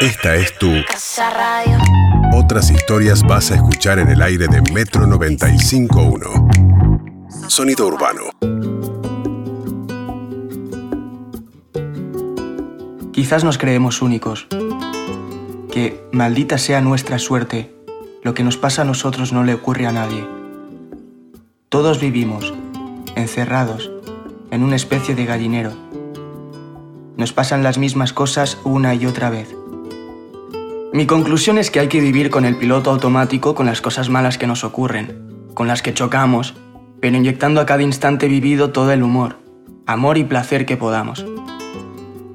Esta es tu Casa Radio. Otras historias vas a escuchar en el aire de Metro 95.1. Sonido urbano. Quizás nos creemos únicos. Que, maldita sea nuestra suerte, lo que nos pasa a nosotros no le ocurre a nadie. Todos vivimos, encerrados, en una especie de gallinero. Nos pasan las mismas cosas una y otra vez. Mi conclusión es que hay que vivir con el piloto automático con las cosas malas que nos ocurren, con las que chocamos, pero inyectando a cada instante vivido todo el humor, amor y placer que podamos.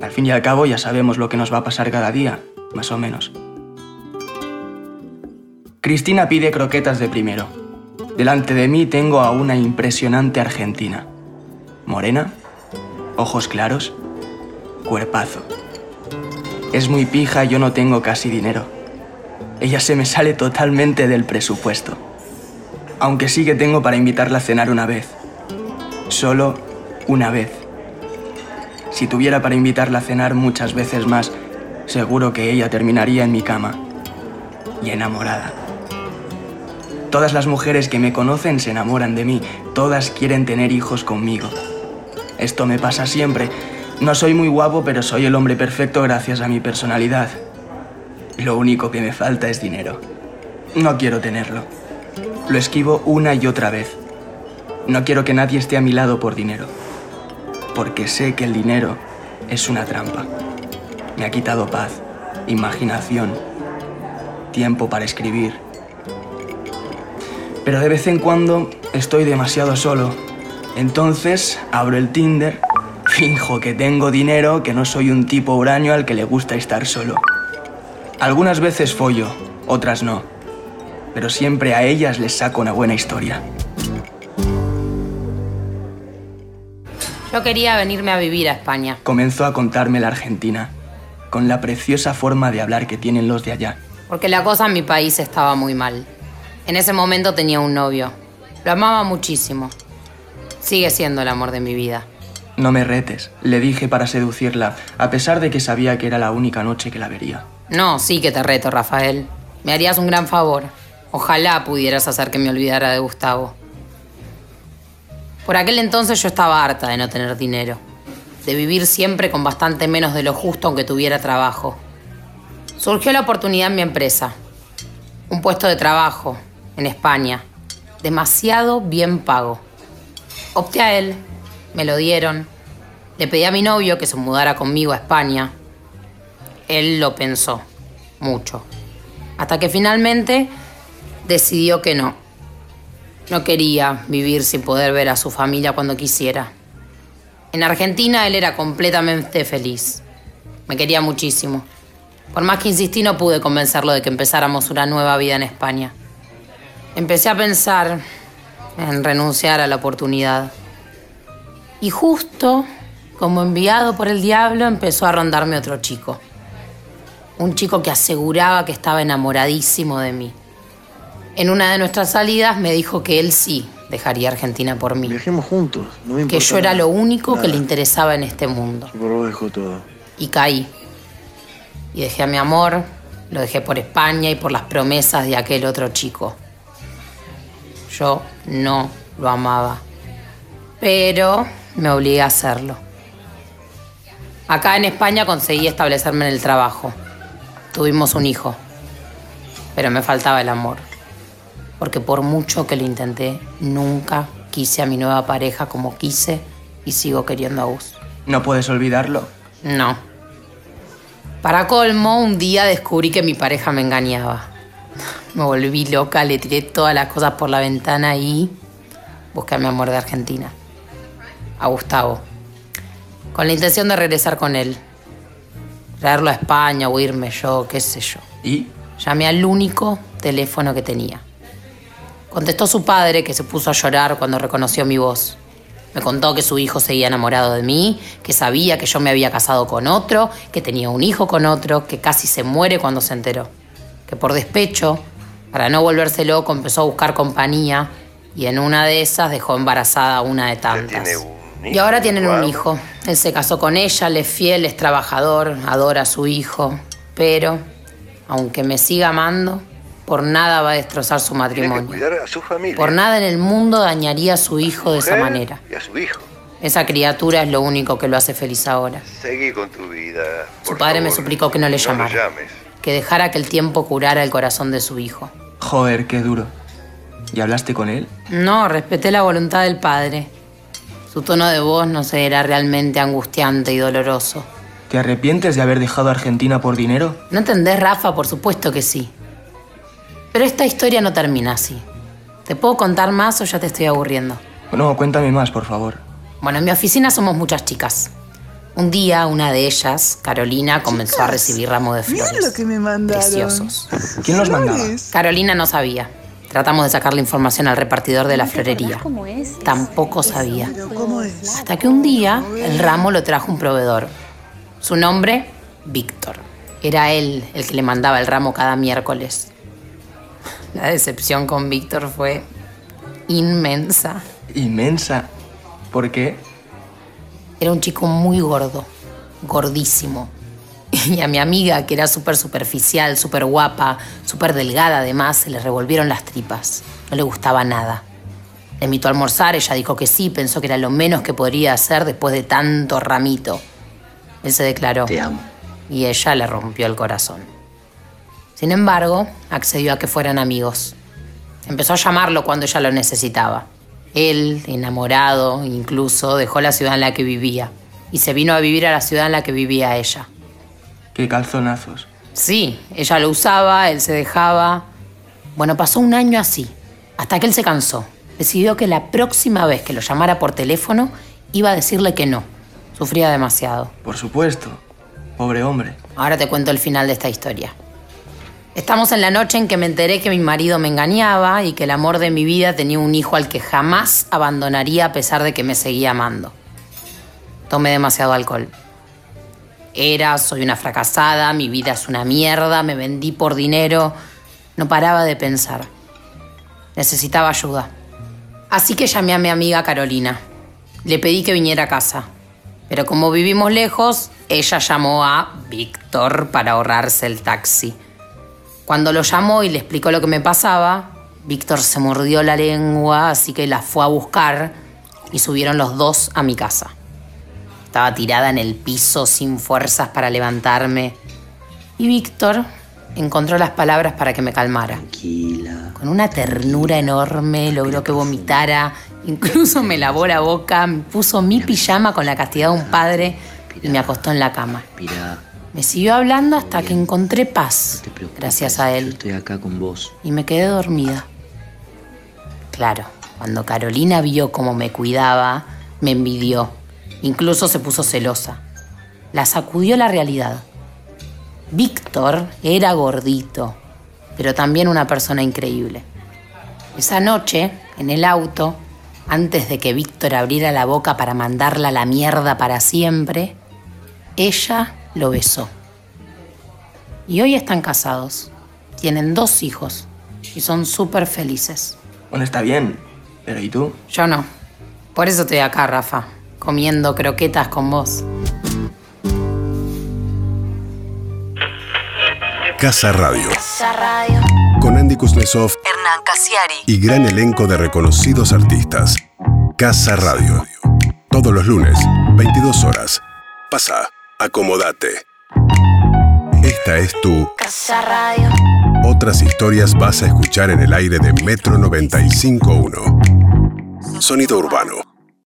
Al fin y al cabo ya sabemos lo que nos va a pasar cada día, más o menos. Cristina pide croquetas de primero. Delante de mí tengo a una impresionante argentina. Morena, ojos claros, cuerpazo. Es muy pija yo no tengo casi dinero. Ella se me sale totalmente del presupuesto. Aunque sí que tengo para invitarla a cenar una vez. Solo una vez. Si tuviera para invitarla a cenar muchas veces más, seguro que ella terminaría en mi cama. Y enamorada. Todas las mujeres que me conocen se enamoran de mí. Todas quieren tener hijos conmigo. Esto me pasa siempre. No soy muy guapo, pero soy el hombre perfecto gracias a mi personalidad. Lo único que me falta es dinero. No quiero tenerlo. Lo esquivo una y otra vez. No quiero que nadie esté a mi lado por dinero. Porque sé que el dinero es una trampa. Me ha quitado paz, imaginación, tiempo para escribir. Pero de vez en cuando estoy demasiado solo. Entonces abro el Tinder, finjo que tengo dinero, que no soy un tipo huraño al que le gusta estar solo. Algunas veces follo, otras no. Pero siempre a ellas les saco una buena historia. Yo quería venirme a vivir a España. Comenzó a contarme la Argentina, con la preciosa forma de hablar que tienen los de allá. Porque la cosa en mi país estaba muy mal. En ese momento tenía un novio. Lo amaba muchísimo. Sigue siendo el amor de mi vida. No me retes, le dije para seducirla, a pesar de que sabía que era la única noche que la vería. No, sí que te reto, Rafael. Me harías un gran favor. Ojalá pudieras hacer que me olvidara de Gustavo. Por aquel entonces yo estaba harta de no tener dinero, de vivir siempre con bastante menos de lo justo aunque tuviera trabajo. Surgió la oportunidad en mi empresa, un puesto de trabajo en España, demasiado bien pago. Opté a él, me lo dieron, le pedí a mi novio que se mudara conmigo a España. Él lo pensó, mucho, hasta que finalmente decidió que no. No quería vivir sin poder ver a su familia cuando quisiera. En Argentina él era completamente feliz. Me quería muchísimo. Por más que insistí no pude convencerlo de que empezáramos una nueva vida en España. Empecé a pensar en renunciar a la oportunidad. Y justo, como enviado por el diablo, empezó a rondarme otro chico. Un chico que aseguraba que estaba enamoradísimo de mí. En una de nuestras salidas me dijo que él sí dejaría Argentina por mí. Viajemos juntos, no me Que yo era lo único que le interesaba en este mundo. Yo por vos dejo todo. Y caí. Y dejé a mi amor, lo dejé por España y por las promesas de aquel otro chico. Yo no lo amaba. Pero me obligué a hacerlo. Acá en España conseguí establecerme en el trabajo. Tuvimos un hijo. Pero me faltaba el amor. Porque por mucho que lo intenté, nunca quise a mi nueva pareja como quise y sigo queriendo a Gus. ¿No puedes olvidarlo? No. Para colmo, un día descubrí que mi pareja me engañaba. Me volví loca, le tiré todas las cosas por la ventana y busqué a mi amor de Argentina. A Gustavo. Con la intención de regresar con él. Traerlo a España o irme yo, qué sé yo. ¿Y? Llamé al único teléfono que tenía. Contestó su padre, que se puso a llorar cuando reconoció mi voz. Me contó que su hijo seguía enamorado de mí, que sabía que yo me había casado con otro, que tenía un hijo con otro, que casi se muere cuando se enteró. Que por despecho, para no volverse loco, empezó a buscar compañía y en una de esas dejó embarazada a una de tantas. Y ahora tienen un hijo. Él se casó con ella, le es fiel, es trabajador, adora a su hijo. Pero, aunque me siga amando, por nada va a destrozar su Tiene que matrimonio. cuidar a su familia. Por nada en el mundo dañaría a su hijo de esa manera. Y a su hijo. Esa criatura es lo único que lo hace feliz ahora. Seguí con tu vida. Su padre me suplicó que no le No llamara. lo llames. Que dejara que el tiempo curara el corazón de su hijo. Joder, qué duro. ¿Y hablaste con él? No, respeté la voluntad del padre. Su tono de voz no sé, era realmente angustiante y doloroso. ¿Te arrepientes de haber dejado a Argentina por dinero? ¿No entendés, Rafa? Por supuesto que sí. Pero esta historia no termina así. ¿Te puedo contar más o ya te estoy aburriendo? No, cuéntame más, por favor. Bueno, en mi oficina somos muchas chicas. Un día, una de ellas, Carolina, comenzó a recibir ramos de flores. Miren lo que me mandaron. Preciosos. ¿Quién los mandaba? Carolina no sabía. Tratamos de sacar la información al repartidor de la florería. Tampoco sabía. Pero ¿cómo es? Hasta que un día el ramo lo trajo un proveedor. Su nombre, Víctor. Era él el que le mandaba el ramo cada miércoles. La decepción con Víctor fue inmensa. Inmensa. ¿Por qué? Era un chico muy gordo, gordísimo. Y a mi amiga, que era súper superficial, súper guapa, súper delgada además, se le revolvieron las tripas. No le gustaba nada. Le invitó a almorzar, ella dijo que sí, pensó que era lo menos que podría hacer después de tanto ramito. Él se declaró. Te amo. Y ella le rompió el corazón. Sin embargo, accedió a que fueran amigos. Empezó a llamarlo cuando ella lo necesitaba. Él, enamorado incluso, dejó la ciudad en la que vivía y se vino a vivir a la ciudad en la que vivía ella. Qué calzonazos. Sí, ella lo usaba, él se dejaba. Bueno, pasó un año así, hasta que él se cansó. Decidió que la próxima vez que lo llamara por teléfono iba a decirle que no. Sufría demasiado. Por supuesto. Pobre hombre. Ahora te cuento el final de esta historia. Estamos en la noche en que me enteré que mi marido me engañaba y que el amor de mi vida tenía un hijo al que jamás abandonaría a pesar de que me seguía amando. Tomé demasiado alcohol. Era, soy una fracasada, mi vida es una mierda, me vendí por dinero. No paraba de pensar. Necesitaba ayuda. Así que llamé a mi amiga Carolina. Le pedí que viniera a casa. Pero como vivimos lejos, ella llamó a Víctor para ahorrarse el taxi. Cuando lo llamó y le explicó lo que me pasaba, Víctor se mordió la lengua, así que la fue a buscar y subieron los dos a mi casa. Estaba tirada en el piso sin fuerzas para levantarme. Y Víctor encontró las palabras para que me calmara. Tranquila. Con una ternura enorme logró que vomitara, incluso me lavó la boca, me puso mi pijama con la castidad de un padre y me acostó en la cama. Me siguió hablando hasta que encontré paz, No te preocupes. gracias a él, estoy acá con vos. y me quedé dormida. Claro, cuando Carolina vio cómo me cuidaba, me envidió, incluso se puso celosa. La sacudió la realidad. Víctor era gordito, pero también una persona increíble. Esa noche, en el auto, antes de que Víctor abriera la boca para mandarla a la mierda para siempre, ella lo besó. Y hoy están casados. Tienen dos hijos y son súper felices. Bueno, está bien. Pero ¿y tú? Yo no. Por eso estoy acá, Rafa, comiendo croquetas con vos. Casa Radio. Con Andy Kuznetsov Hernán Casiari. y gran elenco de reconocidos artistas. Casa Radio. Todos los lunes, 22 horas. Pasa, acomodate. Esta es tu Casa Radio. Otras historias vas a escuchar en el aire de Metro 95.1. Sonido urbano.